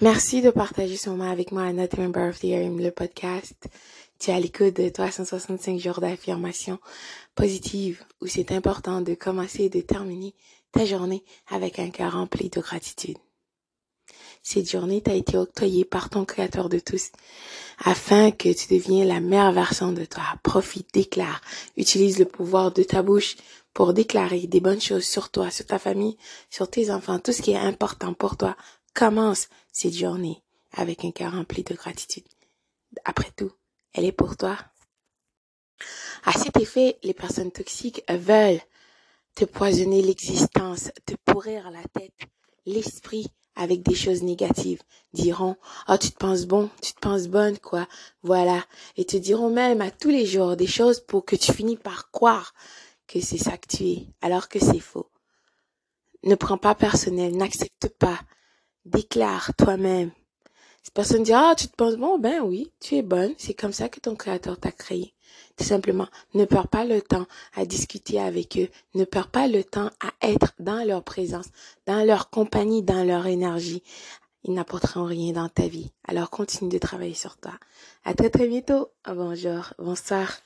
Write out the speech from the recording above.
Merci de partager ce moment avec moi à Not Member of the le podcast. Tu es à l'écoute de 365 jours d'affirmation positive où c'est important de commencer et de terminer ta journée avec un cœur rempli de gratitude. Cette journée t'a été octroyée par ton créateur de tous afin que tu deviennes la meilleure version de toi. Profite, déclare, utilise le pouvoir de ta bouche pour déclarer des bonnes choses sur toi, sur ta famille, sur tes enfants, tout ce qui est important pour toi. Commence cette journée avec un cœur rempli de gratitude. Après tout, elle est pour toi. À cet effet, les personnes toxiques veulent te poisonner l'existence, te pourrir la tête, l'esprit avec des choses négatives. Diront, oh, tu te penses bon, tu te penses bonne, quoi. Voilà. Et te diront même à tous les jours des choses pour que tu finis par croire que c'est ça que tu es, alors que c'est faux. Ne prends pas personnel, n'accepte pas. Déclare toi-même. Cette personne dit, ah, tu te penses bon, ben oui, tu es bonne, c'est comme ça que ton créateur t'a créé. Tout simplement, ne perds pas le temps à discuter avec eux, ne perds pas le temps à être dans leur présence, dans leur compagnie, dans leur énergie. Ils n'apporteront rien dans ta vie. Alors continue de travailler sur toi. À très très bientôt. Bonjour, bonsoir.